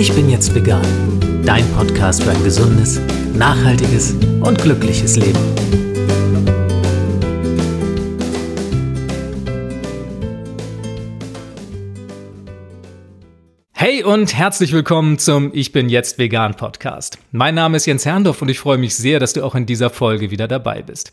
Ich bin jetzt vegan. Dein Podcast für ein gesundes, nachhaltiges und glückliches Leben. Hey und herzlich willkommen zum Ich bin jetzt vegan Podcast. Mein Name ist Jens Herndorf und ich freue mich sehr, dass du auch in dieser Folge wieder dabei bist.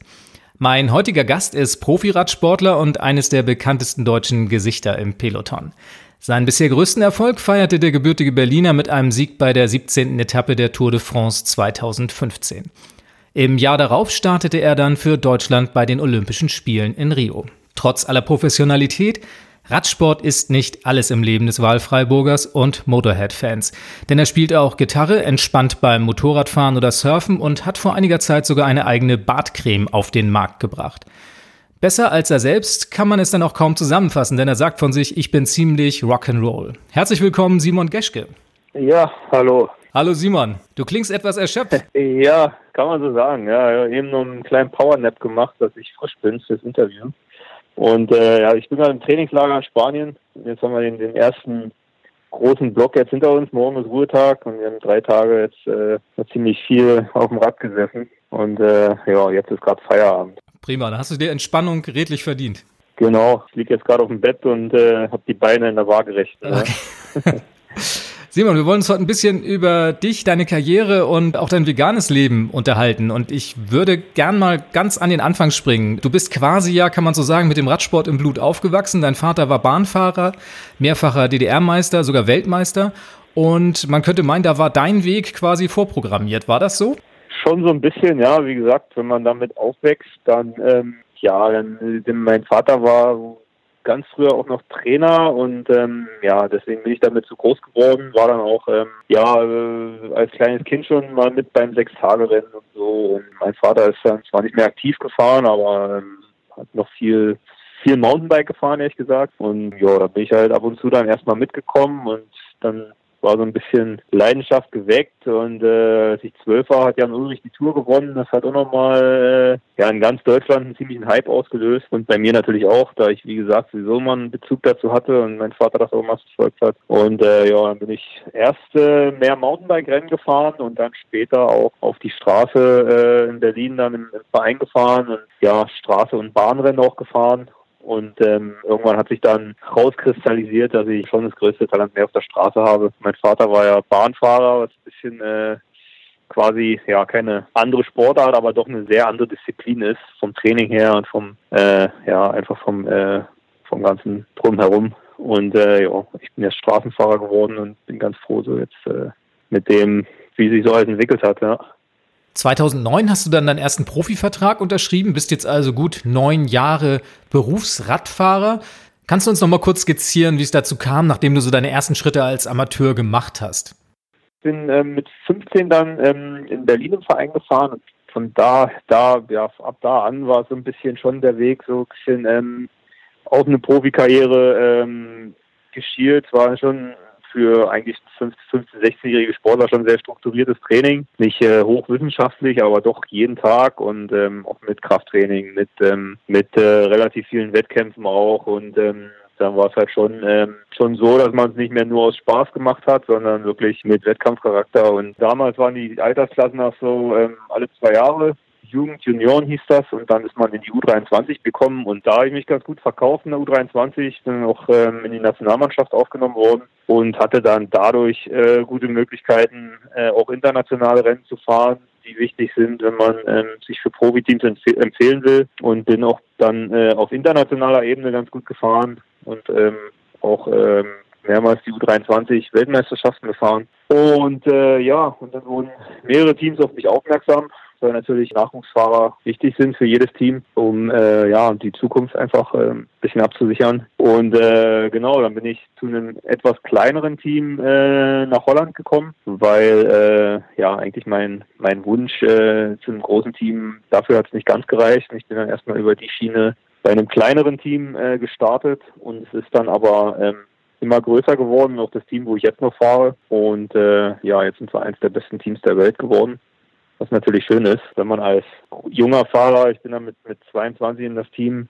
Mein heutiger Gast ist Profiradsportler und eines der bekanntesten deutschen Gesichter im Peloton. Seinen bisher größten Erfolg feierte der gebürtige Berliner mit einem Sieg bei der 17. Etappe der Tour de France 2015. Im Jahr darauf startete er dann für Deutschland bei den Olympischen Spielen in Rio. Trotz aller Professionalität Radsport ist nicht alles im Leben des Wahlfreiburgers und Motorhead-Fans. Denn er spielt auch Gitarre, entspannt beim Motorradfahren oder Surfen und hat vor einiger Zeit sogar eine eigene Bartcreme auf den Markt gebracht. Besser als er selbst kann man es dann auch kaum zusammenfassen, denn er sagt von sich, ich bin ziemlich Rock'n'Roll. Herzlich willkommen, Simon Geschke. Ja, hallo. Hallo Simon, du klingst etwas erschöpft. Ja, kann man so sagen. Ja, eben nur einen kleinen Powernap gemacht, dass ich frisch bin fürs Interview. Und äh, ja, ich bin gerade im Trainingslager in Spanien. Jetzt haben wir den, den ersten großen Block jetzt hinter uns. Morgen ist Ruhetag und wir haben drei Tage jetzt äh, ziemlich viel auf dem Rad gesessen. Und äh, ja, jetzt ist gerade Feierabend. Prima, dann hast du dir Entspannung redlich verdient. Genau, ich liege jetzt gerade auf dem Bett und äh, habe die Beine in der Waagerechten. Okay. Ne? Simon, wir wollen uns heute ein bisschen über dich, deine Karriere und auch dein veganes Leben unterhalten. Und ich würde gern mal ganz an den Anfang springen. Du bist quasi ja, kann man so sagen, mit dem Radsport im Blut aufgewachsen. Dein Vater war Bahnfahrer, mehrfacher DDR-Meister, sogar Weltmeister. Und man könnte meinen, da war dein Weg quasi vorprogrammiert. War das so? Schon so ein bisschen, ja. Wie gesagt, wenn man damit aufwächst, dann, ähm, ja, dann, mein Vater war ganz früher auch noch Trainer und ähm, ja, deswegen bin ich damit zu groß geworden, war dann auch ähm, ja äh, als kleines Kind schon mal mit beim Sechs-Tage-Rennen und so. Und mein Vater ist dann zwar nicht mehr aktiv gefahren, aber ähm, hat noch viel viel Mountainbike gefahren, ehrlich gesagt. Und ja, da bin ich halt ab und zu dann erstmal mitgekommen und dann war so ein bisschen Leidenschaft geweckt und äh, als ich zwölf war, hat Jan Ulrich die Tour gewonnen. Das hat auch nochmal äh, ja in ganz Deutschland einen ziemlichen Hype ausgelöst und bei mir natürlich auch, da ich wie gesagt sowieso mal einen Bezug dazu hatte und mein Vater das auch mal verfolgt hat. Und äh, ja, dann bin ich erst äh, mehr Mountainbike-Rennen gefahren und dann später auch auf die Straße äh, in Berlin dann im, im Verein gefahren und ja, Straße und Bahnrennen auch gefahren und ähm, irgendwann hat sich dann rauskristallisiert, dass ich schon das größte Talent mehr auf der Straße habe. Mein Vater war ja Bahnfahrer, was ein bisschen äh, quasi ja keine andere Sportart, aber doch eine sehr andere Disziplin ist vom Training her und vom äh, ja einfach vom äh, vom ganzen drumherum. Und äh, ja, ich bin jetzt Straßenfahrer geworden und bin ganz froh so jetzt äh, mit dem, wie sich so alles entwickelt hat. Ja. 2009 hast du dann deinen ersten Profivertrag unterschrieben, bist jetzt also gut neun Jahre Berufsradfahrer. Kannst du uns noch mal kurz skizzieren, wie es dazu kam, nachdem du so deine ersten Schritte als Amateur gemacht hast? Ich bin ähm, mit 15 dann ähm, in Berlin im Verein gefahren und von da, da, ja, ab da an war so ein bisschen schon der Weg, so ein bisschen ähm, auf eine Profikarriere ähm, geschielt. War schon für eigentlich 15, 15 16-jährige Sportler schon sehr strukturiertes Training. Nicht äh, hochwissenschaftlich, aber doch jeden Tag und ähm, auch mit Krafttraining, mit, ähm, mit äh, relativ vielen Wettkämpfen auch und ähm, dann war es halt schon ähm, schon so, dass man es nicht mehr nur aus Spaß gemacht hat, sondern wirklich mit Wettkampfcharakter. Und damals waren die Altersklassen auch so ähm, alle zwei Jahre Jugend, Junioren hieß das und dann ist man in die U23 gekommen und da habe ich mich ganz gut verkauft in der U23, bin auch ähm, in die Nationalmannschaft aufgenommen worden und hatte dann dadurch äh, gute Möglichkeiten, äh, auch internationale Rennen zu fahren, die wichtig sind, wenn man ähm, sich für Profiteams empf empfehlen will und bin auch dann äh, auf internationaler Ebene ganz gut gefahren und ähm, auch ähm, mehrmals die U23 Weltmeisterschaften gefahren. Und äh, ja, und dann wurden mehrere Teams auf mich aufmerksam weil natürlich Nachwuchsfahrer wichtig sind für jedes Team, um äh, ja die Zukunft einfach äh, ein bisschen abzusichern. Und äh, genau, dann bin ich zu einem etwas kleineren Team äh, nach Holland gekommen, weil äh, ja eigentlich mein mein Wunsch äh, zu einem großen Team dafür hat es nicht ganz gereicht. Ich bin dann erstmal über die Schiene bei einem kleineren Team äh, gestartet und es ist dann aber ähm, immer größer geworden, auch das Team, wo ich jetzt noch fahre. Und äh, ja, jetzt sind wir eins der besten Teams der Welt geworden was natürlich schön ist, wenn man als junger Fahrer, ich bin dann mit, mit 22 in das Team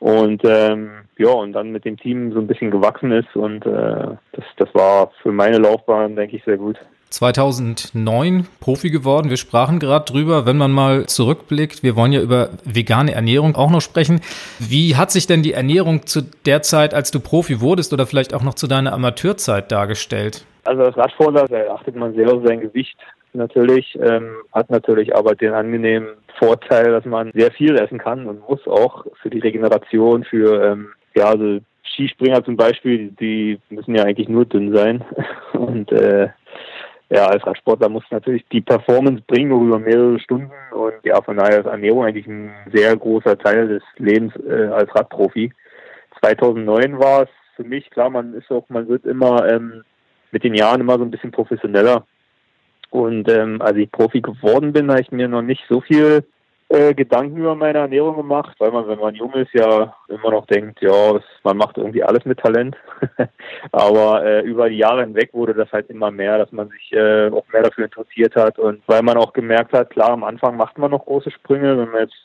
Und ähm, ja, und dann mit dem Team so ein bisschen gewachsen ist und äh, das, das war für meine Laufbahn, denke ich, sehr gut. 2009 Profi geworden. Wir sprachen gerade drüber, wenn man mal zurückblickt. Wir wollen ja über vegane Ernährung auch noch sprechen. Wie hat sich denn die Ernährung zu der Zeit, als du Profi wurdest oder vielleicht auch noch zu deiner Amateurzeit dargestellt? Also als Radsportler achtet man sehr auf sein Gewicht natürlich, ähm, hat natürlich aber den angenehmen Vorteil, dass man sehr viel essen kann und muss auch für die Regeneration, für ähm, ja, also Skispringer zum Beispiel, die müssen ja eigentlich nur dünn sein. Und äh, ja, als Radsportler muss natürlich die Performance bringen über mehrere Stunden und ja, von daher ist Ernährung eigentlich ein sehr großer Teil des Lebens äh, als Radprofi. 2009 war es für mich klar, man ist auch, man wird immer ähm, mit den Jahren immer so ein bisschen professioneller. Und ähm, als ich Profi geworden bin, habe ich mir noch nicht so viel äh, Gedanken über meine Ernährung gemacht, weil man, wenn man jung ist, ja immer noch denkt, ja, man macht irgendwie alles mit Talent. Aber äh, über die Jahre hinweg wurde das halt immer mehr, dass man sich äh, auch mehr dafür interessiert hat und weil man auch gemerkt hat, klar, am Anfang macht man noch große Sprünge, wenn man jetzt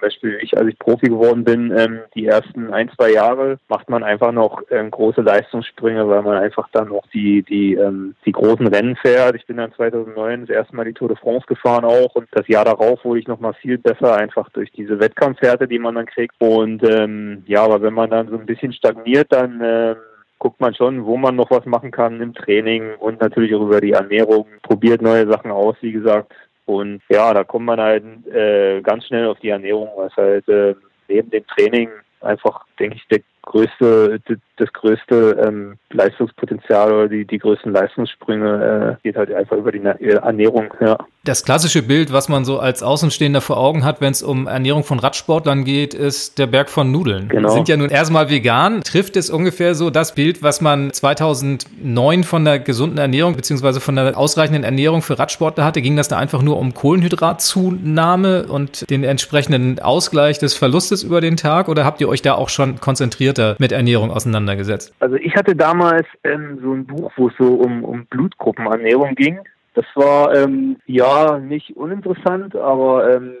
zum Beispiel ich, als ich Profi geworden bin, ähm, die ersten ein, zwei Jahre macht man einfach noch ähm, große Leistungssprünge, weil man einfach dann noch die, die, ähm, die großen Rennen fährt. Ich bin dann 2009 das erste Mal die Tour de France gefahren auch und das Jahr darauf wurde ich noch mal viel besser, einfach durch diese Wettkampfhärte, die man dann kriegt. Und ähm, ja, aber wenn man dann so ein bisschen stagniert, dann ähm, guckt man schon, wo man noch was machen kann im Training und natürlich auch über die Ernährung, probiert neue Sachen aus, wie gesagt. Und ja, da kommt man halt äh, ganz schnell auf die Ernährung, was halt äh, neben dem Training einfach, denke ich, der größte, das größte ähm, Leistungspotenzial oder die, die größten Leistungssprünge äh, geht halt einfach über die Ernährung, ja. Das klassische Bild, was man so als Außenstehender vor Augen hat, wenn es um Ernährung von Radsportlern geht, ist der Berg von Nudeln. Genau. Sind ja nun erstmal vegan. Trifft es ungefähr so das Bild, was man 2009 von der gesunden Ernährung beziehungsweise von der ausreichenden Ernährung für Radsportler hatte? Ging das da einfach nur um Kohlenhydratzunahme und den entsprechenden Ausgleich des Verlustes über den Tag oder habt ihr euch da auch schon konzentrierter mit Ernährung auseinandergesetzt? Also ich hatte damals ähm, so ein Buch, wo es so um, um Blutgruppenernährung ging. Das war ähm, ja nicht uninteressant, aber ähm,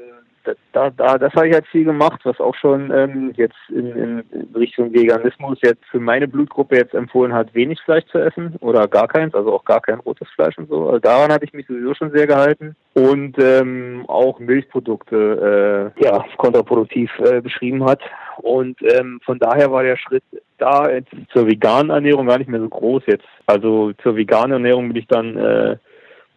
da, da, das habe ich halt viel gemacht, was auch schon ähm, jetzt in, in Richtung Veganismus jetzt für meine Blutgruppe jetzt empfohlen hat, wenig Fleisch zu essen oder gar keins, also auch gar kein rotes Fleisch und so. Also daran hatte ich mich sowieso schon sehr gehalten. Und ähm, auch Milchprodukte äh, ja, kontraproduktiv äh, beschrieben hat. Und ähm, von daher war der Schritt da zur veganen Ernährung gar nicht mehr so groß jetzt. Also zur veganen Ernährung bin ich dann äh,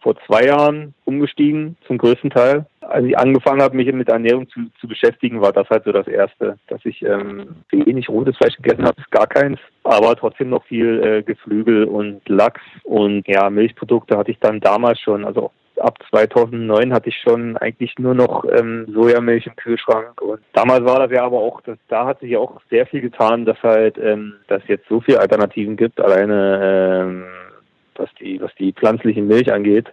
vor zwei Jahren umgestiegen, zum größten Teil. Als ich angefangen habe, mich mit Ernährung zu, zu beschäftigen, war das halt so das Erste, dass ich ähm, wenig rotes Fleisch gegessen habe, gar keins, aber trotzdem noch viel äh, Geflügel und Lachs und ja, Milchprodukte hatte ich dann damals schon, also ab 2009 hatte ich schon eigentlich nur noch ähm, Sojamilch im Kühlschrank und damals war das ja aber auch, das, da hat sich ja auch sehr viel getan, dass halt, ähm, dass jetzt so viele Alternativen gibt, alleine ähm, was die, was die pflanzliche Milch angeht,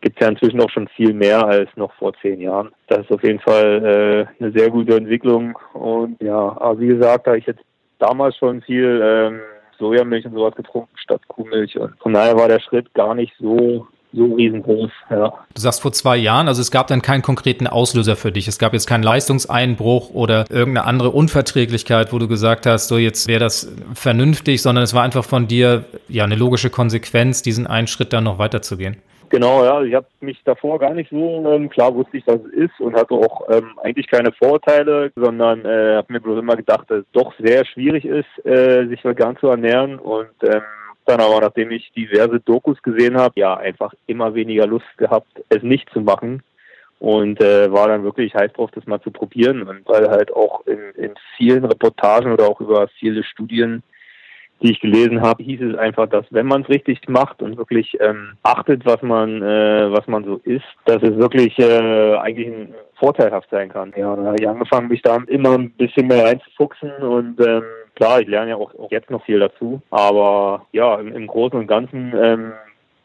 gibt es ja inzwischen auch schon viel mehr als noch vor zehn Jahren. Das ist auf jeden Fall äh, eine sehr gute Entwicklung. Und ja, aber wie gesagt, da ich jetzt damals schon viel ähm, Sojamilch und sowas getrunken statt Kuhmilch. Und von daher war der Schritt gar nicht so so riesengroß, ja. Du sagst vor zwei Jahren, also es gab dann keinen konkreten Auslöser für dich. Es gab jetzt keinen Leistungseinbruch oder irgendeine andere Unverträglichkeit, wo du gesagt hast, so jetzt wäre das vernünftig, sondern es war einfach von dir ja eine logische Konsequenz, diesen einen Schritt dann noch weiterzugehen. Genau, ja. Ich habe mich davor gar nicht so ähm, klar wusste ich, was es ist und hatte auch ähm, eigentlich keine Vorteile, sondern äh, habe mir bloß immer gedacht, dass es doch sehr schwierig ist, äh, sich vegan zu ernähren und ähm, dann aber, nachdem ich diverse Dokus gesehen habe, ja, einfach immer weniger Lust gehabt, es nicht zu machen. Und äh, war dann wirklich heiß drauf, das mal zu probieren. Und weil halt auch in, in vielen Reportagen oder auch über viele Studien, die ich gelesen habe, hieß es einfach, dass wenn man es richtig macht und wirklich ähm, achtet, was man, äh, was man so isst, dass es wirklich äh, eigentlich ein vorteilhaft sein kann. Ja, dann habe ich angefangen, mich da immer ein bisschen mehr reinzufuchsen und ähm, klar, ich lerne ja auch, auch jetzt noch viel dazu. Aber ja, im, im Großen und Ganzen ähm,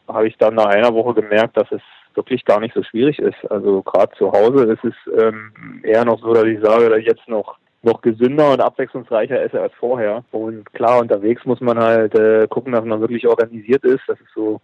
habe ich dann nach einer Woche gemerkt, dass es wirklich gar nicht so schwierig ist. Also gerade zu Hause ist es ähm, eher noch so, dass ich sage, dass ich jetzt noch noch gesünder und abwechslungsreicher esse als vorher. Und klar, unterwegs muss man halt äh, gucken, dass man wirklich organisiert ist. Das ist so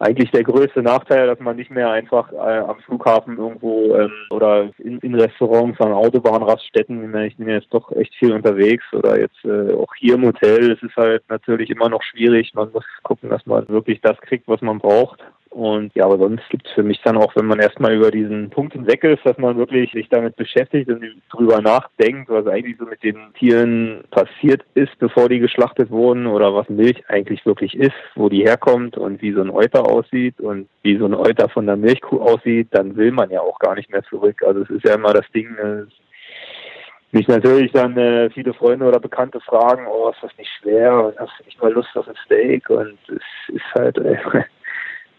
eigentlich der größte Nachteil, dass man nicht mehr einfach äh, am Flughafen irgendwo ähm, oder in, in Restaurants, an Autobahnraststätten, ich bin jetzt doch echt viel unterwegs oder jetzt äh, auch hier im Hotel, es ist halt natürlich immer noch schwierig. Man muss gucken, dass man wirklich das kriegt, was man braucht. Und ja, aber sonst gibt es für mich dann auch, wenn man erstmal über diesen Punkt hinweg ist, dass man wirklich sich damit beschäftigt und drüber nachdenkt, was eigentlich so mit den Tieren passiert ist, bevor die geschlachtet wurden oder was Milch eigentlich wirklich ist, wo die herkommt und wie so ein Euter aussieht und wie so ein Euter von der Milchkuh aussieht, dann will man ja auch gar nicht mehr zurück. Also es ist ja immer das Ding, äh, mich natürlich dann äh, viele Freunde oder Bekannte fragen, oh, ist das nicht schwer und hast du nicht mal Lust auf ein Steak? Und es ist halt, äh,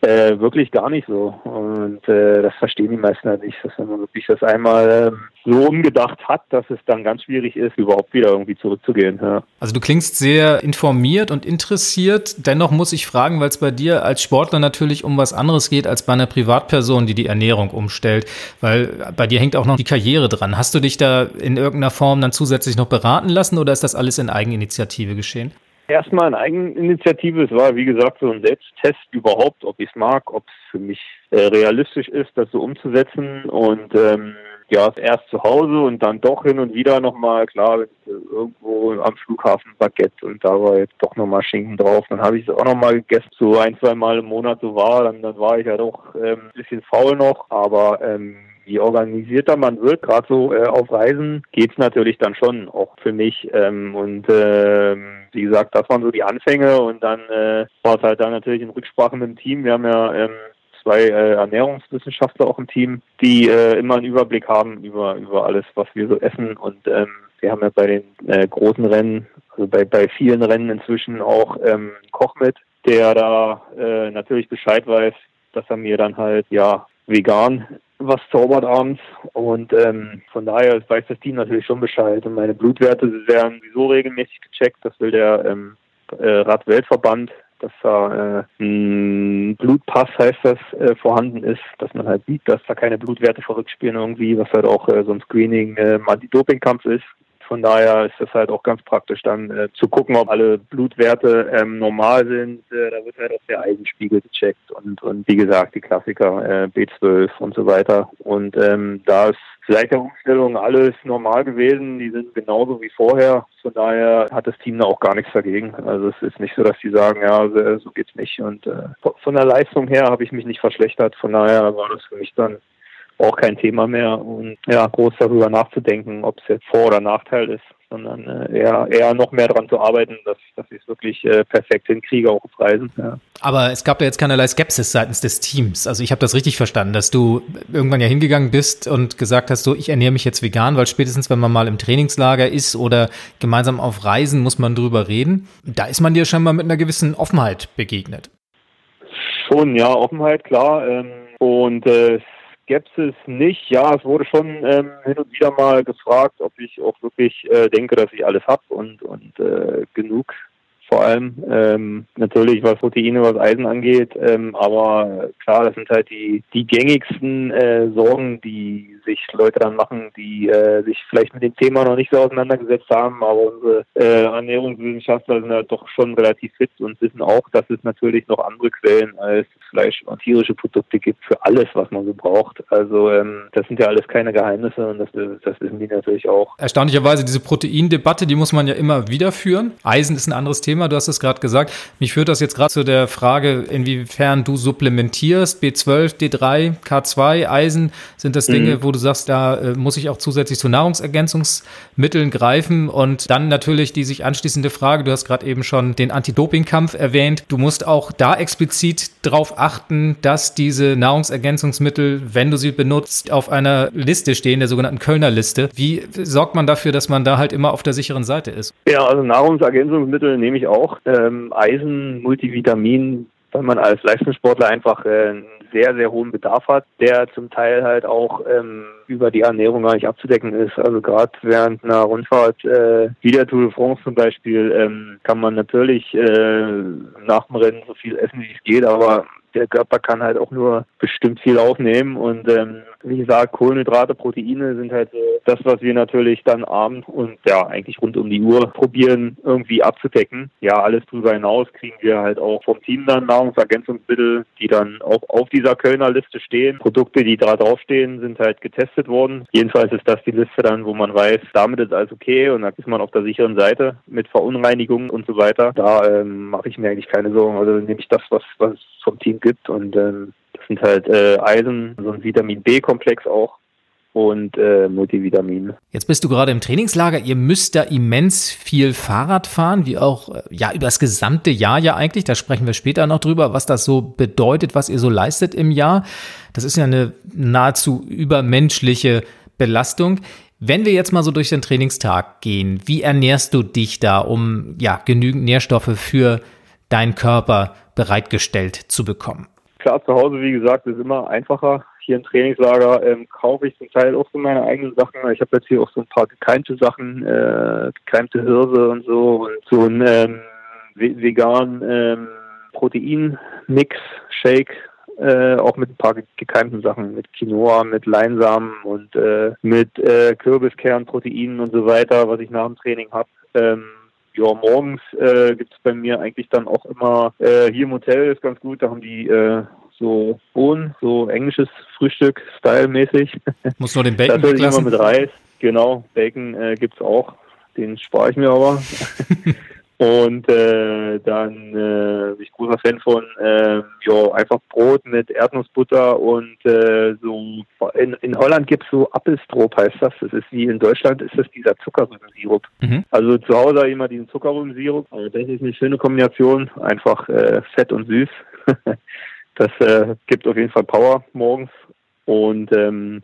äh, wirklich gar nicht so. Und äh, das verstehen die meisten halt nicht, dass wenn man wirklich das einmal äh, so umgedacht hat, dass es dann ganz schwierig ist, überhaupt wieder irgendwie zurückzugehen. Ja. Also du klingst sehr informiert und interessiert. Dennoch muss ich fragen, weil es bei dir als Sportler natürlich um was anderes geht als bei einer Privatperson, die die Ernährung umstellt. Weil bei dir hängt auch noch die Karriere dran. Hast du dich da in irgendeiner Form dann zusätzlich noch beraten lassen oder ist das alles in Eigeninitiative geschehen? Erstmal eine Eigeninitiative. Es war, wie gesagt, so ein Selbsttest überhaupt, ob ich es mag, ob es für mich äh, realistisch ist, das so umzusetzen. Und ähm, ja, erst zu Hause und dann doch hin und wieder nochmal, klar, irgendwo am Flughafen Baguette und da war jetzt doch nochmal Schinken drauf. Dann habe ich es auch nochmal gegessen, so ein, zwei Mal im Monat so war. Dann, dann war ich ja doch ähm, bisschen faul noch, aber ähm, je organisierter man wird, gerade so äh, auf Reisen, geht's natürlich dann schon, auch für mich. Ähm, und äh, wie gesagt, das waren so die Anfänge und dann äh, war es halt dann natürlich in Rücksprache mit dem Team. Wir haben ja ähm, zwei äh, Ernährungswissenschaftler auch im Team, die äh, immer einen Überblick haben über, über alles, was wir so essen. Und ähm, wir haben ja bei den äh, großen Rennen, also bei, bei vielen Rennen inzwischen auch ähm, Koch mit, der da äh, natürlich Bescheid weiß, dass er mir dann halt ja vegan was zaubert abends. Und ähm, von daher weiß das Team natürlich schon Bescheid. Und meine Blutwerte werden sowieso regelmäßig gecheckt. Das will der ähm, äh, Radweltverband, dass da äh, ein Blutpass heißt das äh, vorhanden ist, dass man halt sieht, dass da keine Blutwerte verrückt spielen irgendwie, was halt auch äh, so ein Screening äh, Anti-Doping-Kampf ist. Von daher ist das halt auch ganz praktisch dann äh, zu gucken, ob alle Blutwerte ähm, normal sind. Äh, da wird halt auch der Eisenspiegel gecheckt und, und wie gesagt die Klassiker äh, B12 und so weiter. Und ähm, da ist seit der Umstellung alles normal gewesen. Die sind genauso wie vorher. Von daher hat das Team da auch gar nichts dagegen. Also es ist nicht so, dass die sagen, ja, so geht's nicht. Und äh, von der Leistung her habe ich mich nicht verschlechtert. Von daher war das für mich dann auch kein Thema mehr und ja, groß darüber nachzudenken, ob es jetzt Vor- oder Nachteil ist, sondern äh, eher, eher noch mehr daran zu arbeiten, dass, dass ich es wirklich äh, perfekt hinkriege, auch auf Reisen. Ja. Aber es gab da jetzt keinerlei Skepsis seitens des Teams. Also ich habe das richtig verstanden, dass du irgendwann ja hingegangen bist und gesagt hast, so ich ernähre mich jetzt vegan, weil spätestens, wenn man mal im Trainingslager ist oder gemeinsam auf Reisen, muss man drüber reden. Da ist man dir scheinbar mit einer gewissen Offenheit begegnet. Schon, ja, Offenheit, klar. Ähm, und äh, Skepsis nicht. Ja, es wurde schon ähm, hin und wieder mal gefragt, ob ich auch wirklich äh, denke, dass ich alles habe und, und äh, genug vor allem. Ähm, natürlich was Proteine, was Eisen angeht, ähm, aber klar, das sind halt die, die gängigsten äh, Sorgen, die sich Leute dann machen, die äh, sich vielleicht mit dem Thema noch nicht so auseinandergesetzt haben, aber unsere äh, Ernährungswissenschaftler sind halt doch schon relativ fit und wissen auch, dass es natürlich noch andere Quellen als Fleisch und tierische Produkte gibt für alles, was man so braucht. Also ähm, das sind ja alles keine Geheimnisse und das, das wissen die natürlich auch. Erstaunlicherweise diese Proteindebatte, die muss man ja immer wieder führen. Eisen ist ein anderes Thema, du hast es gerade gesagt. Mich führt das jetzt gerade zu der Frage, inwiefern du supplementierst. B12, D3, K2, Eisen, sind das Dinge, mhm. wo du sagst, da äh, muss ich auch zusätzlich zu Nahrungsergänzungsmitteln greifen und dann natürlich die sich anschließende Frage, du hast gerade eben schon den Anti-Doping-Kampf erwähnt. Du musst auch da explizit drauf achten, dass diese Nahrungsergänzungsmittel, wenn du sie benutzt, auf einer Liste stehen, der sogenannten Kölner Liste. Wie sorgt man dafür, dass man da halt immer auf der sicheren Seite ist? Ja, also Nahrungsergänzungsmittel nehme ich auch. Ähm, Eisen, Multivitamin, weil man als Leistungssportler einfach äh, einen sehr, sehr hohen Bedarf hat, der zum Teil halt auch ähm, über die Ernährung gar nicht abzudecken ist. Also gerade während einer Rundfahrt, äh, wie der Tour de France zum Beispiel, ähm, kann man natürlich äh, nach dem Rennen so viel essen, wie es geht, aber der Körper kann halt auch nur bestimmt viel aufnehmen und ähm, wie gesagt, Kohlenhydrate, Proteine sind halt das, was wir natürlich dann abends und ja eigentlich rund um die Uhr probieren irgendwie abzudecken. Ja, alles drüber hinaus kriegen wir halt auch vom Team dann Nahrungsergänzungsmittel, die dann auch auf dieser Kölner Liste stehen. Produkte, die da draufstehen, sind halt getestet worden. Jedenfalls ist das die Liste dann, wo man weiß, damit ist alles okay und dann ist man auf der sicheren Seite mit Verunreinigungen und so weiter. Da ähm, mache ich mir eigentlich keine Sorgen. Also nehme ich das, was, was es vom Team gibt und ähm, das sind halt äh, Eisen, so ein Vitamin B-Komplex auch und äh, Multivitamin. Jetzt bist du gerade im Trainingslager. Ihr müsst da immens viel Fahrrad fahren, wie auch äh, ja über das gesamte Jahr ja eigentlich. Da sprechen wir später noch drüber, was das so bedeutet, was ihr so leistet im Jahr. Das ist ja eine nahezu übermenschliche Belastung. Wenn wir jetzt mal so durch den Trainingstag gehen, wie ernährst du dich da, um ja genügend Nährstoffe für deinen Körper bereitgestellt zu bekommen? Klar, zu Hause, wie gesagt, ist immer einfacher. Hier im Trainingslager ähm, kaufe ich zum Teil auch so meine eigenen Sachen. Ich habe jetzt hier auch so ein paar gekeimte Sachen, äh, gekeimte Hirse und so und so ein ähm, vegan ähm, Protein-Mix, Shake, äh, auch mit ein paar gekeimten Sachen, mit Quinoa, mit Leinsamen und äh, mit äh, Kürbiskernproteinen und so weiter, was ich nach dem Training habe. Ähm, ja, morgens äh, gibt es bei mir eigentlich dann auch immer, äh, hier im Hotel ist ganz gut, da haben die äh, so Bohnen, so englisches Frühstück, stylemäßig. Muss nur den Bacon Das immer mit Reis, genau, Bacon äh, es auch, den spare ich mir aber. Und äh, dann äh, bin ich großer Fan von äh, ja, einfach Brot mit Erdnussbutter und äh, so in, in Holland gibt's so Appelstrop heißt das. Das ist wie in Deutschland ist das dieser Zuckerrübensirup. Mhm. Also zu Hause immer diesen Zuckerrübensirup. Also das ist eine schöne Kombination, einfach äh, fett und süß. das äh, gibt auf jeden Fall Power morgens. Und ähm,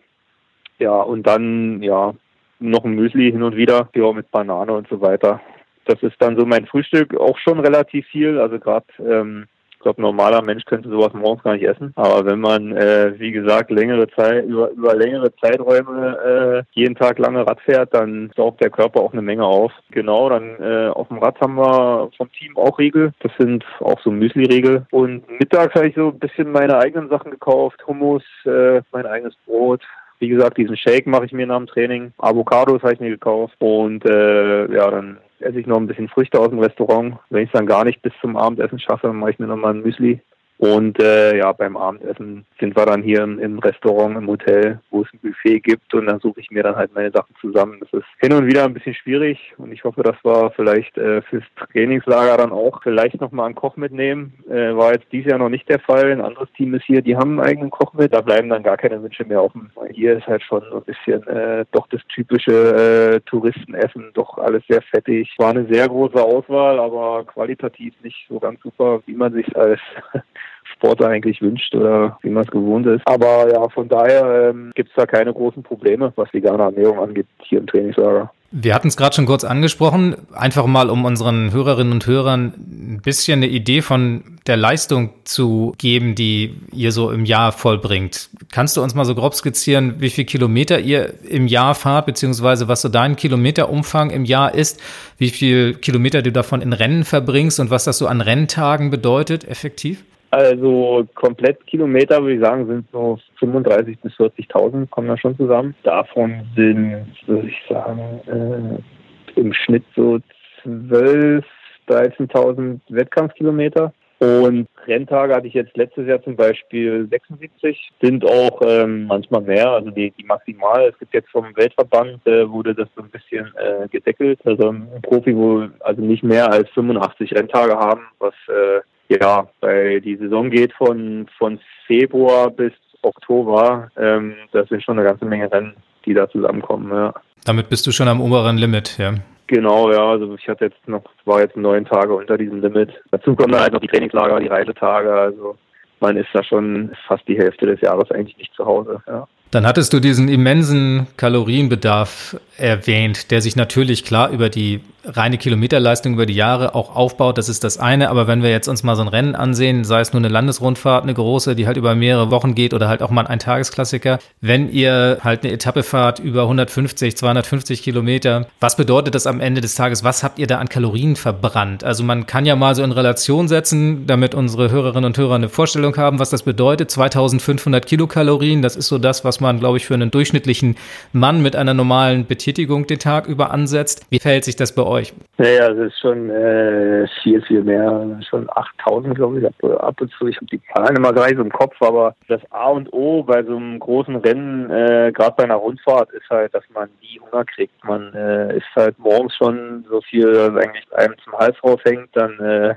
ja, und dann ja noch ein Müsli hin und wieder, ja, mit Banane und so weiter das ist dann so mein Frühstück auch schon relativ viel. Also gerade, ähm, glaube, normaler Mensch könnte sowas morgens gar nicht essen. Aber wenn man, äh, wie gesagt, längere Zeit, über, über längere Zeiträume äh, jeden Tag lange Rad fährt, dann saugt der Körper auch eine Menge auf. Genau, dann äh, auf dem Rad haben wir vom Team auch Riegel. Das sind auch so Müsli-Riegel. Und mittags habe ich so ein bisschen meine eigenen Sachen gekauft. Hummus, äh, mein eigenes Brot, wie gesagt, diesen Shake mache ich mir nach dem Training. Avocados habe ich mir gekauft. Und äh, ja, dann esse ich noch ein bisschen Früchte aus dem Restaurant. Wenn ich es dann gar nicht bis zum Abendessen schaffe, mache ich mir nochmal ein Müsli. Und äh, ja, beim Abendessen sind wir dann hier im, im, Restaurant, im Hotel, wo es ein Buffet gibt und dann suche ich mir dann halt meine Sachen zusammen. Das ist hin und wieder ein bisschen schwierig und ich hoffe, dass wir vielleicht äh, fürs Trainingslager dann auch vielleicht nochmal einen Koch mitnehmen. Äh, war jetzt dieses Jahr noch nicht der Fall. Ein anderes Team ist hier, die haben einen eigenen Koch mit. Da bleiben dann gar keine Wünsche mehr offen. Weil hier ist halt schon so ein bisschen äh, doch das typische äh, Touristenessen, doch alles sehr fettig. War eine sehr große Auswahl, aber qualitativ nicht so ganz super, wie man sich als Sportler eigentlich wünscht oder wie man es gewohnt ist. Aber ja, von daher ähm, gibt es da keine großen Probleme, was vegane Ernährung angeht, hier im Trainingslager. Wir hatten es gerade schon kurz angesprochen, einfach mal um unseren Hörerinnen und Hörern ein bisschen eine Idee von der Leistung zu geben, die ihr so im Jahr vollbringt. Kannst du uns mal so grob skizzieren, wie viel Kilometer ihr im Jahr fahrt, beziehungsweise was so dein Kilometerumfang im Jahr ist, wie viel Kilometer du davon in Rennen verbringst und was das so an Renntagen bedeutet, effektiv? Also komplett Kilometer würde ich sagen, sind so 35.000 bis 40.000 kommen da schon zusammen. Davon sind, würde ich sagen, äh, im Schnitt so 12.000, 13.000 Wettkampfkilometer. Und Renntage hatte ich jetzt letztes Jahr zum Beispiel 76, sind auch ähm, manchmal mehr, also die, die maximal. Es gibt jetzt vom Weltverband, äh, wurde das so ein bisschen äh, gedeckelt. Also ein Profi, wo also nicht mehr als 85 Renntage haben, was äh, ja, weil die Saison geht von, von Februar bis Oktober. Ähm, das sind schon eine ganze Menge Rennen, die da zusammenkommen, ja. Damit bist du schon am oberen Limit, ja. Genau, ja. Also ich hatte jetzt noch, war jetzt neun Tage unter diesem Limit. Dazu kommen dann halt noch die Trainingslager, die Reisetage. Also man ist da schon fast die Hälfte des Jahres eigentlich nicht zu Hause, ja. Dann hattest du diesen immensen Kalorienbedarf erwähnt, der sich natürlich klar über die reine Kilometerleistung über die Jahre auch aufbaut, das ist das eine. Aber wenn wir jetzt uns mal so ein Rennen ansehen, sei es nur eine Landesrundfahrt, eine große, die halt über mehrere Wochen geht oder halt auch mal ein Tagesklassiker, wenn ihr halt eine Etappe fahrt über 150, 250 Kilometer, was bedeutet das am Ende des Tages? Was habt ihr da an Kalorien verbrannt? Also man kann ja mal so in Relation setzen, damit unsere Hörerinnen und Hörer eine Vorstellung haben, was das bedeutet. 2500 Kilokalorien, das ist so das, was man, glaube ich, für einen durchschnittlichen Mann mit einer normalen Betätigung den Tag über ansetzt. Wie verhält sich das bei euch? Naja, das ist schon äh, viel, viel mehr. Schon 8000, glaube ich, ab, ab und zu. Ich habe die Zahlen immer gleich so im Kopf, aber das A und O bei so einem großen Rennen, äh, gerade bei einer Rundfahrt, ist halt, dass man nie Hunger kriegt. Man äh, ist halt morgens schon so viel, dass eigentlich einem zum Hals raushängt, dann äh,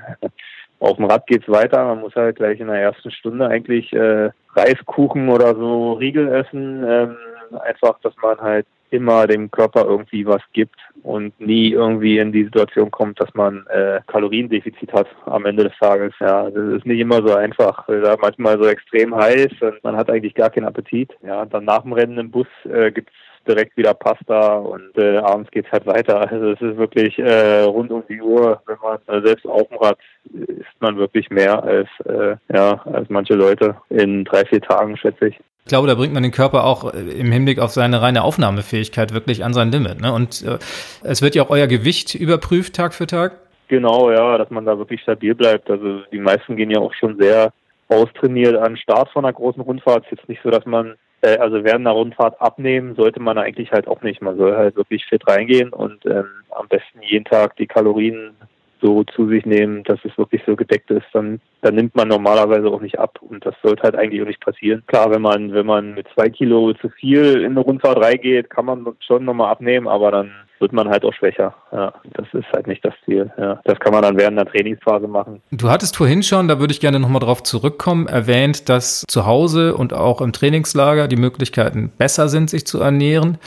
auf dem Rad geht's weiter. Man muss halt gleich in der ersten Stunde eigentlich äh, Reiskuchen oder so Riegel essen. Ähm, einfach, dass man halt immer dem Körper irgendwie was gibt und nie irgendwie in die Situation kommt, dass man äh, Kaloriendefizit hat am Ende des Tages. Ja, das ist nicht immer so einfach. Da manchmal so extrem heiß und man hat eigentlich gar keinen Appetit. Ja, dann nach dem Rennen im Bus äh, gibt's direkt wieder Pasta und äh, abends geht's halt weiter. Also es ist wirklich äh, rund um die Uhr, wenn man äh, selbst auf dem Rad isst man wirklich mehr als äh, ja als manche Leute in drei vier Tagen schätze ich. Ich glaube, da bringt man den Körper auch äh, im Hinblick auf seine reine Aufnahmefähigkeit wirklich an sein Limit. Ne? Und äh, es wird ja auch euer Gewicht überprüft Tag für Tag. Genau, ja, dass man da wirklich stabil bleibt. Also die meisten gehen ja auch schon sehr austrainiert an Start von einer großen Rundfahrt. Es ist jetzt nicht so, dass man äh, also während einer Rundfahrt abnehmen sollte man eigentlich halt auch nicht. Man soll halt wirklich fit reingehen und ähm, am besten jeden Tag die Kalorien so zu sich nehmen, dass es wirklich so gedeckt ist, dann, dann nimmt man normalerweise auch nicht ab und das sollte halt eigentlich auch nicht passieren. Klar, wenn man, wenn man mit zwei Kilo zu viel in eine Rundfahrt reingeht, kann man schon nochmal abnehmen, aber dann wird man halt auch schwächer. Ja, das ist halt nicht das Ziel. Ja, das kann man dann während der Trainingsphase machen. Du hattest vorhin schon, da würde ich gerne nochmal drauf zurückkommen, erwähnt, dass zu Hause und auch im Trainingslager die Möglichkeiten besser sind, sich zu ernähren.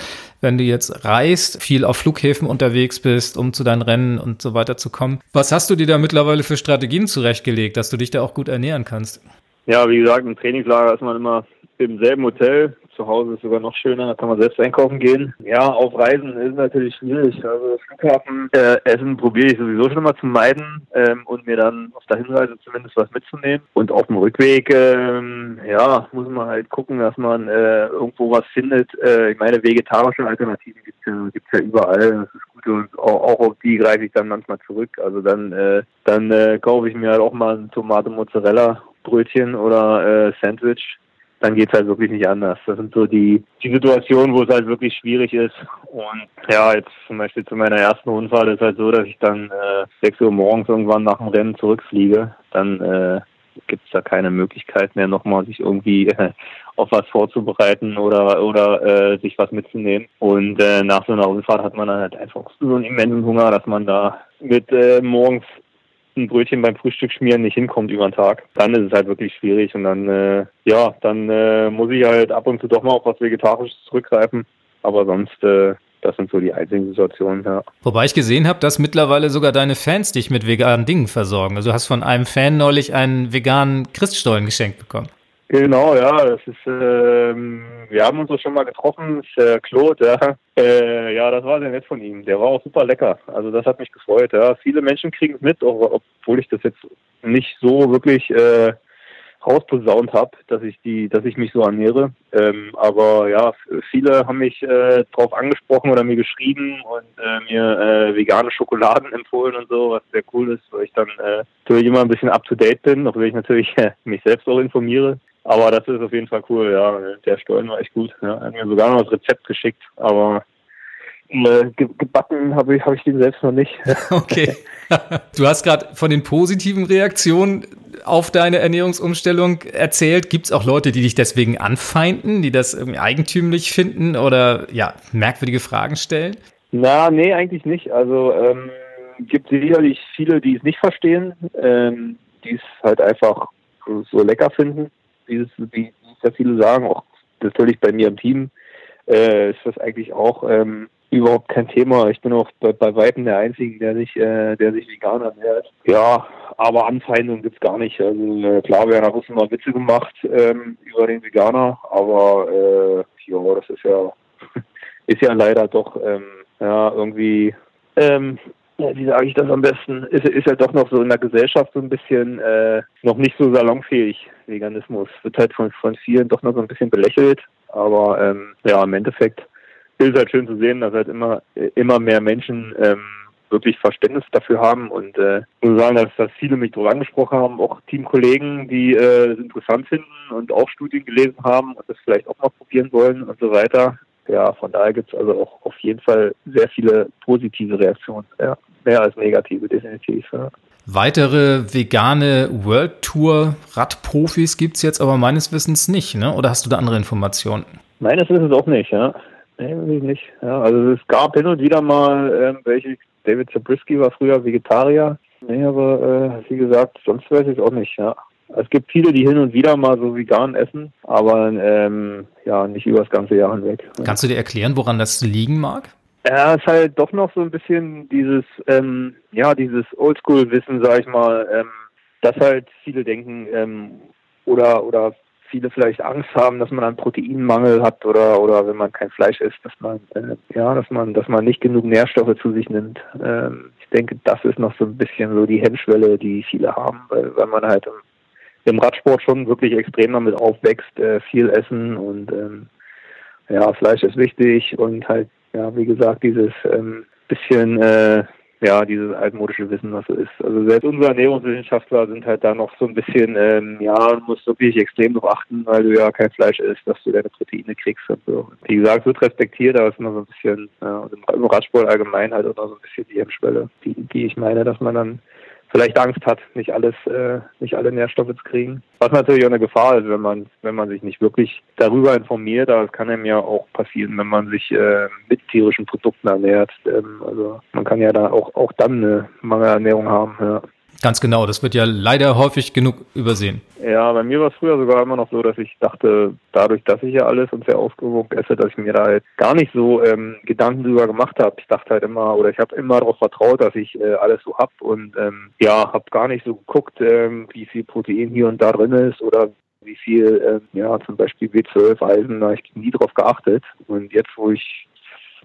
Wenn du jetzt reist, viel auf Flughäfen unterwegs bist, um zu deinen Rennen und so weiter zu kommen. Was hast du dir da mittlerweile für Strategien zurechtgelegt, dass du dich da auch gut ernähren kannst? Ja, wie gesagt, im Trainingslager ist man immer im selben Hotel zu Hause ist sogar noch schöner, da kann man selbst einkaufen gehen. Ja, auf Reisen ist natürlich schwierig. Also Flughafen äh, Essen probiere ich sowieso schon mal zu meiden ähm, und mir dann auf der Hinreise zumindest was mitzunehmen. Und auf dem Rückweg, ähm, ja, muss man halt gucken, dass man äh, irgendwo was findet. Äh, ich meine, vegetarische Alternativen gibt's ja, gibt's ja überall. Das ist gut und auch, auch auf die greife ich dann manchmal zurück. Also dann, äh, dann äh, kaufe ich mir halt auch mal ein Tomate Mozzarella Brötchen oder äh, Sandwich dann geht's halt wirklich nicht anders. Das sind so die, die Situationen, wo es halt wirklich schwierig ist. Und ja, jetzt zum Beispiel zu meiner ersten Rundfahrt ist halt so, dass ich dann äh, 6 Uhr morgens irgendwann nach dem Rennen zurückfliege. Dann äh, gibt es da keine Möglichkeit mehr, nochmal sich irgendwie äh, auf was vorzubereiten oder oder äh, sich was mitzunehmen. Und äh, nach so einer Rundfahrt hat man dann halt einfach so einen immensen Hunger, dass man da mit äh, morgens ein Brötchen beim Frühstück schmieren nicht hinkommt über den Tag, dann ist es halt wirklich schwierig und dann, äh, ja, dann äh, muss ich halt ab und zu doch mal auf was Vegetarisches zurückgreifen. Aber sonst, äh, das sind so die einzigen Situationen, ja. Wobei ich gesehen habe, dass mittlerweile sogar deine Fans dich mit veganen Dingen versorgen. Also du hast von einem Fan neulich einen veganen Christstollen geschenkt bekommen. Genau, ja, das ist, ähm, wir haben uns doch schon mal getroffen, ist äh, Claude, ja. Äh, ja, das war sehr nett von ihm. Der war auch super lecker. Also das hat mich gefreut, ja. Viele Menschen kriegen es mit, auch, obwohl ich das jetzt nicht so wirklich äh, rausposaunt habe, dass ich die, dass ich mich so ernähre. Ähm, aber ja, viele haben mich äh, darauf angesprochen oder mir geschrieben und äh, mir äh, vegane Schokoladen empfohlen und so, was sehr cool ist, weil ich dann äh, natürlich immer ein bisschen up to date bin, wenn ich natürlich äh, mich selbst auch informiere. Aber das ist auf jeden Fall cool, ja. Der Stollen war echt gut. Ja. Er hat mir sogar noch das Rezept geschickt, aber äh, gebacken habe ich, hab ich den selbst noch nicht. okay. Du hast gerade von den positiven Reaktionen auf deine Ernährungsumstellung erzählt. Gibt es auch Leute, die dich deswegen anfeinden, die das irgendwie eigentümlich finden oder ja, merkwürdige Fragen stellen? Na, nee, eigentlich nicht. Also ähm, gibt sicherlich viele, die es nicht verstehen, ähm, die es halt einfach so lecker finden dieses, wie sehr viele sagen, auch natürlich bei mir im Team äh, ist das eigentlich auch ähm, überhaupt kein Thema. Ich bin auch bei, bei Weitem der Einzige, der sich, äh, der sich vegan ernährt. Ja, aber Anfeindungen gibt's gar nicht. Also äh, klar werden da mal Witze gemacht ähm, über den Veganer, aber äh, ja, das ist ja ist ja leider doch ähm, ja irgendwie ähm, wie sage ich das am besten, ist, ist ja doch noch so in der Gesellschaft so ein bisschen äh, noch nicht so salonfähig, Veganismus. Wird halt von, von vielen doch noch so ein bisschen belächelt, aber ähm, ja, im Endeffekt ist es halt schön zu sehen, dass halt immer, immer mehr Menschen ähm, wirklich Verständnis dafür haben und äh, muss sagen, dass, dass viele mich darüber angesprochen haben, auch Teamkollegen, die äh, es interessant finden und auch Studien gelesen haben und das vielleicht auch mal probieren wollen und so weiter. Ja, von daher gibt es also auch auf jeden Fall sehr viele positive Reaktionen, ja, mehr als negative definitiv. Ja. Weitere vegane World Tour Radprofis gibt es jetzt aber meines Wissens nicht, ne? Oder hast du da andere Informationen? Meines Wissens auch nicht, ja. Nee, nicht. Ja, also es gab hin und wieder mal ähm, welche, David Zabriskie war früher Vegetarier. Nee, aber äh, wie gesagt, sonst weiß ich es auch nicht, ja. Es gibt viele, die hin und wieder mal so vegan essen, aber ähm, ja, nicht über das ganze Jahr hinweg. Kannst du dir erklären, woran das liegen mag? Ja, es ist halt doch noch so ein bisschen dieses, ähm, ja, dieses Oldschool-Wissen, sag ich mal, ähm, dass halt viele denken, ähm, oder, oder viele vielleicht Angst haben, dass man einen Proteinmangel hat oder oder wenn man kein Fleisch isst, dass man äh, ja, dass man dass man nicht genug Nährstoffe zu sich nimmt. Ähm, ich denke, das ist noch so ein bisschen so die Hemmschwelle, die viele haben, weil, weil man halt im, im Radsport schon wirklich extrem damit aufwächst, äh, viel essen und ähm, ja, Fleisch ist wichtig und halt ja, wie gesagt, dieses ähm, bisschen äh, ja, dieses altmodische Wissen, was so ist. Also selbst unsere Ernährungswissenschaftler sind halt da noch so ein bisschen, ähm, ja, du musst wirklich extrem darauf achten, weil du ja kein Fleisch isst, dass du deine Proteine kriegst und so. Wie gesagt, wird respektiert, aber es ist immer so ein bisschen, ja, im Radsport allgemein halt auch noch so ein bisschen die Hemmschwelle, die, die ich meine, dass man dann vielleicht Angst hat, nicht alles, äh, nicht alle Nährstoffe zu kriegen. Was natürlich auch eine Gefahr ist, wenn man, wenn man sich nicht wirklich darüber informiert. Aber es kann einem ja auch passieren, wenn man sich äh, mit tierischen Produkten ernährt. Ähm, also man kann ja da auch, auch dann eine Mangelernährung haben. Ja. Ganz genau, das wird ja leider häufig genug übersehen. Ja, bei mir war es früher sogar immer noch so, dass ich dachte, dadurch, dass ich ja alles und sehr ausgewogen esse, dass ich mir da halt gar nicht so ähm, Gedanken drüber gemacht habe. Ich dachte halt immer, oder ich habe immer darauf vertraut, dass ich äh, alles so hab und ähm, ja, habe gar nicht so geguckt, ähm, wie viel Protein hier und da drin ist oder wie viel, äh, ja, zum Beispiel B12, Eisen, da habe ich nie drauf geachtet. Und jetzt, wo ich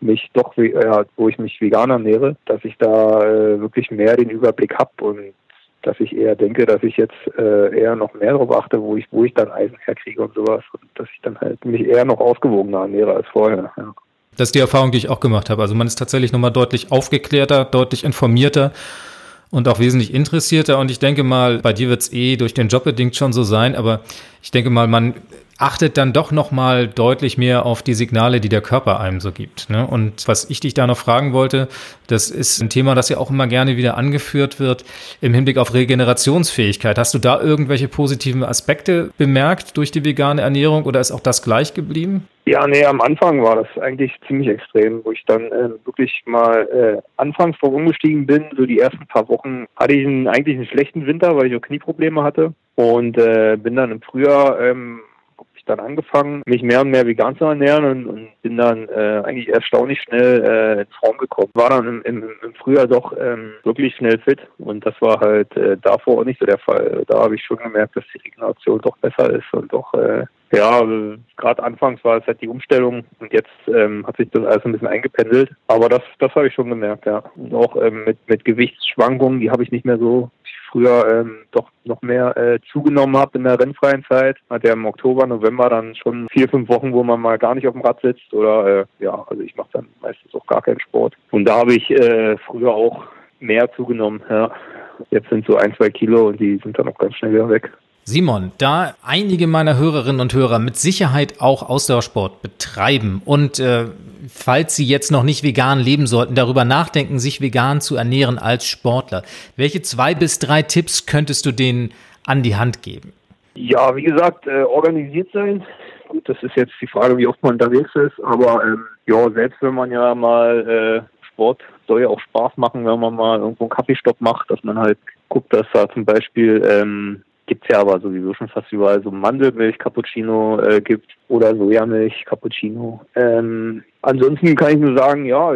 mich doch, äh, wo ich mich vegan ernähre, dass ich da äh, wirklich mehr den Überblick habe und dass ich eher denke, dass ich jetzt äh, eher noch mehr darauf achte, wo ich, wo ich dann Eisen herkriege und sowas. Und dass ich dann halt mich eher noch ausgewogener ernähre als vorher. Ja. Das ist die Erfahrung, die ich auch gemacht habe. Also man ist tatsächlich nochmal deutlich aufgeklärter, deutlich informierter und auch wesentlich interessierter. Und ich denke mal, bei dir wird es eh durch den Job bedingt schon so sein, aber ich denke mal, man achtet dann doch noch mal deutlich mehr auf die Signale, die der Körper einem so gibt. Ne? Und was ich dich da noch fragen wollte, das ist ein Thema, das ja auch immer gerne wieder angeführt wird im Hinblick auf Regenerationsfähigkeit. Hast du da irgendwelche positiven Aspekte bemerkt durch die vegane Ernährung oder ist auch das gleich geblieben? Ja, nee, am Anfang war das eigentlich ziemlich extrem, wo ich dann äh, wirklich mal äh, anfangs vor umgestiegen bin. So die ersten paar Wochen hatte ich einen, eigentlich einen schlechten Winter, weil ich auch Knieprobleme hatte und äh, bin dann im Frühjahr ähm, dann angefangen, mich mehr und mehr vegan zu ernähren und, und bin dann äh, eigentlich erstaunlich schnell äh, in Form gekommen. War dann im, im, im Frühjahr doch ähm, wirklich schnell fit und das war halt äh, davor auch nicht so der Fall. Da habe ich schon gemerkt, dass die Regeneration doch besser ist und doch äh, ja, gerade anfangs war es halt die Umstellung und jetzt ähm, hat sich das alles ein bisschen eingependelt. Aber das, das habe ich schon gemerkt, ja. Und auch ähm, mit, mit Gewichtsschwankungen, die habe ich nicht mehr so früher ähm, doch noch mehr äh, zugenommen habe in der rennfreien Zeit. Hat ja im Oktober, November dann schon vier, fünf Wochen, wo man mal gar nicht auf dem Rad sitzt oder äh, ja, also ich mache dann meistens auch gar keinen Sport. Und da habe ich äh, früher auch mehr zugenommen, ja. Jetzt sind so ein, zwei Kilo und die sind dann auch ganz schnell wieder weg. Simon, da einige meiner Hörerinnen und Hörer mit Sicherheit auch Ausdauersport betreiben und äh, falls sie jetzt noch nicht vegan leben sollten, darüber nachdenken, sich vegan zu ernähren als Sportler, welche zwei bis drei Tipps könntest du denen an die Hand geben? Ja, wie gesagt, äh, organisiert sein. Gut, das ist jetzt die Frage, wie oft man unterwegs ist, aber ähm, ja, selbst wenn man ja mal äh, Sport soll ja auch Spaß machen, wenn man mal irgendwo einen Kaffeestopp macht, dass man halt guckt, dass da zum Beispiel ähm, Gibt's ja aber sowieso schon fast überall so Mandelmilch-Cappuccino äh, gibt oder Sojamilch-Cappuccino. Ähm, ansonsten kann ich nur sagen, ja,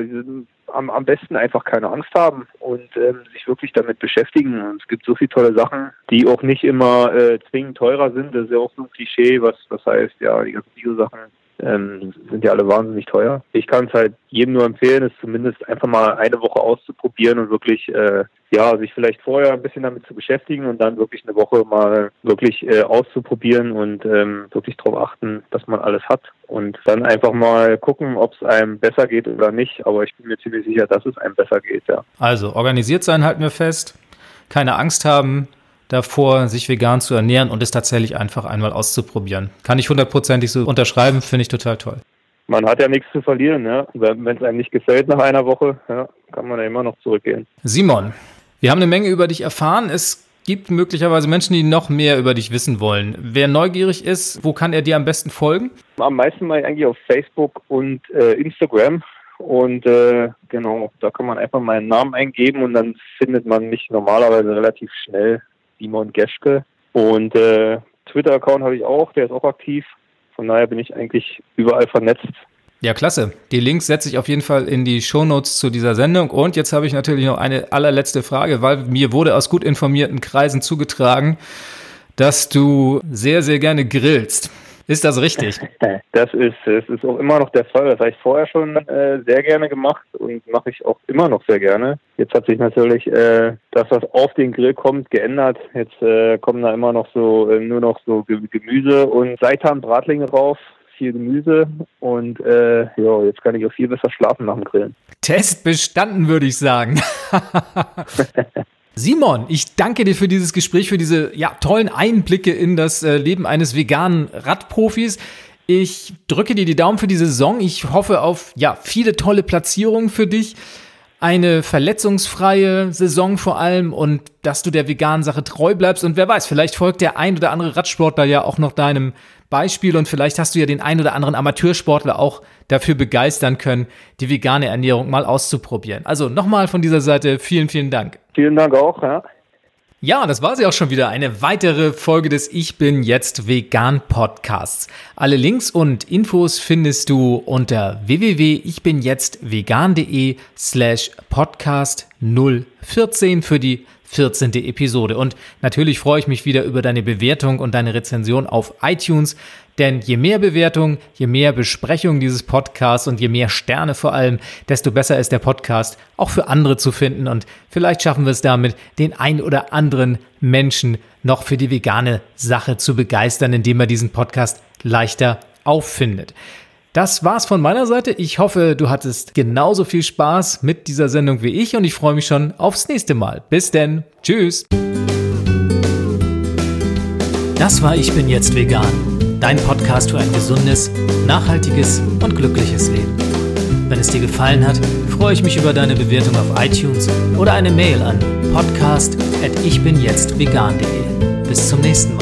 am, am besten einfach keine Angst haben und ähm, sich wirklich damit beschäftigen. Und es gibt so viele tolle Sachen, die auch nicht immer äh, zwingend teurer sind. Das ist ja auch so ein Klischee, was, was heißt, ja, die ganzen Bio-Sachen ähm, sind ja alle wahnsinnig teuer. Ich kann es halt jedem nur empfehlen, es zumindest einfach mal eine Woche auszuprobieren und wirklich äh, ja, sich vielleicht vorher ein bisschen damit zu beschäftigen und dann wirklich eine Woche mal wirklich äh, auszuprobieren und ähm, wirklich darauf achten, dass man alles hat und dann einfach mal gucken, ob es einem besser geht oder nicht. Aber ich bin mir ziemlich sicher, dass es einem besser geht, ja. Also organisiert sein halten wir fest, keine Angst haben davor, sich vegan zu ernähren und es tatsächlich einfach einmal auszuprobieren. Kann ich hundertprozentig so unterschreiben, finde ich total toll. Man hat ja nichts zu verlieren, ja. Wenn es einem nicht gefällt nach einer Woche, ja, kann man ja immer noch zurückgehen. Simon, wir haben eine Menge über dich erfahren. Es gibt möglicherweise Menschen, die noch mehr über dich wissen wollen. Wer neugierig ist, wo kann er dir am besten folgen? Am meisten mal eigentlich auf Facebook und äh, Instagram. Und äh, genau, da kann man einfach meinen Namen eingeben und dann findet man mich normalerweise relativ schnell, Simon Geschke. Und äh, Twitter-Account habe ich auch, der ist auch aktiv. Von daher bin ich eigentlich überall vernetzt. Ja, klasse. Die Links setze ich auf jeden Fall in die Shownotes zu dieser Sendung. Und jetzt habe ich natürlich noch eine allerletzte Frage, weil mir wurde aus gut informierten Kreisen zugetragen, dass du sehr, sehr gerne grillst. Ist das richtig? Das ist, das ist auch immer noch der Fall. Das habe ich vorher schon äh, sehr gerne gemacht und mache ich auch immer noch sehr gerne. Jetzt hat sich natürlich äh, das, was auf den Grill kommt, geändert. Jetzt äh, kommen da immer noch so äh, nur noch so Gemüse und Seitan Bratlinge drauf viel Gemüse und äh, ja, jetzt kann ich auch viel besser schlafen nach dem Grillen. Test bestanden, würde ich sagen. Simon, ich danke dir für dieses Gespräch, für diese ja, tollen Einblicke in das äh, Leben eines veganen Radprofis. Ich drücke dir die Daumen für die Saison. Ich hoffe auf ja, viele tolle Platzierungen für dich eine verletzungsfreie Saison vor allem und dass du der veganen Sache treu bleibst. Und wer weiß, vielleicht folgt der ein oder andere Radsportler ja auch noch deinem Beispiel und vielleicht hast du ja den ein oder anderen Amateursportler auch dafür begeistern können, die vegane Ernährung mal auszuprobieren. Also nochmal von dieser Seite vielen, vielen Dank. Vielen Dank auch, ja. Ja, das war sie auch schon wieder. Eine weitere Folge des Ich bin jetzt vegan Podcasts. Alle Links und Infos findest du unter www.ichbinjetztvegan.de slash podcast 014 für die 14. Episode. Und natürlich freue ich mich wieder über deine Bewertung und deine Rezension auf iTunes, denn je mehr Bewertung, je mehr Besprechung dieses Podcasts und je mehr Sterne vor allem, desto besser ist der Podcast auch für andere zu finden. Und vielleicht schaffen wir es damit, den ein oder anderen Menschen noch für die vegane Sache zu begeistern, indem er diesen Podcast leichter auffindet. Das war's von meiner Seite. Ich hoffe, du hattest genauso viel Spaß mit dieser Sendung wie ich und ich freue mich schon aufs nächste Mal. Bis denn. Tschüss. Das war Ich bin jetzt vegan. Dein Podcast für ein gesundes, nachhaltiges und glückliches Leben. Wenn es dir gefallen hat, freue ich mich über deine Bewertung auf iTunes oder eine Mail an podcast@ichbinjetztvegan.de. Bis zum nächsten Mal.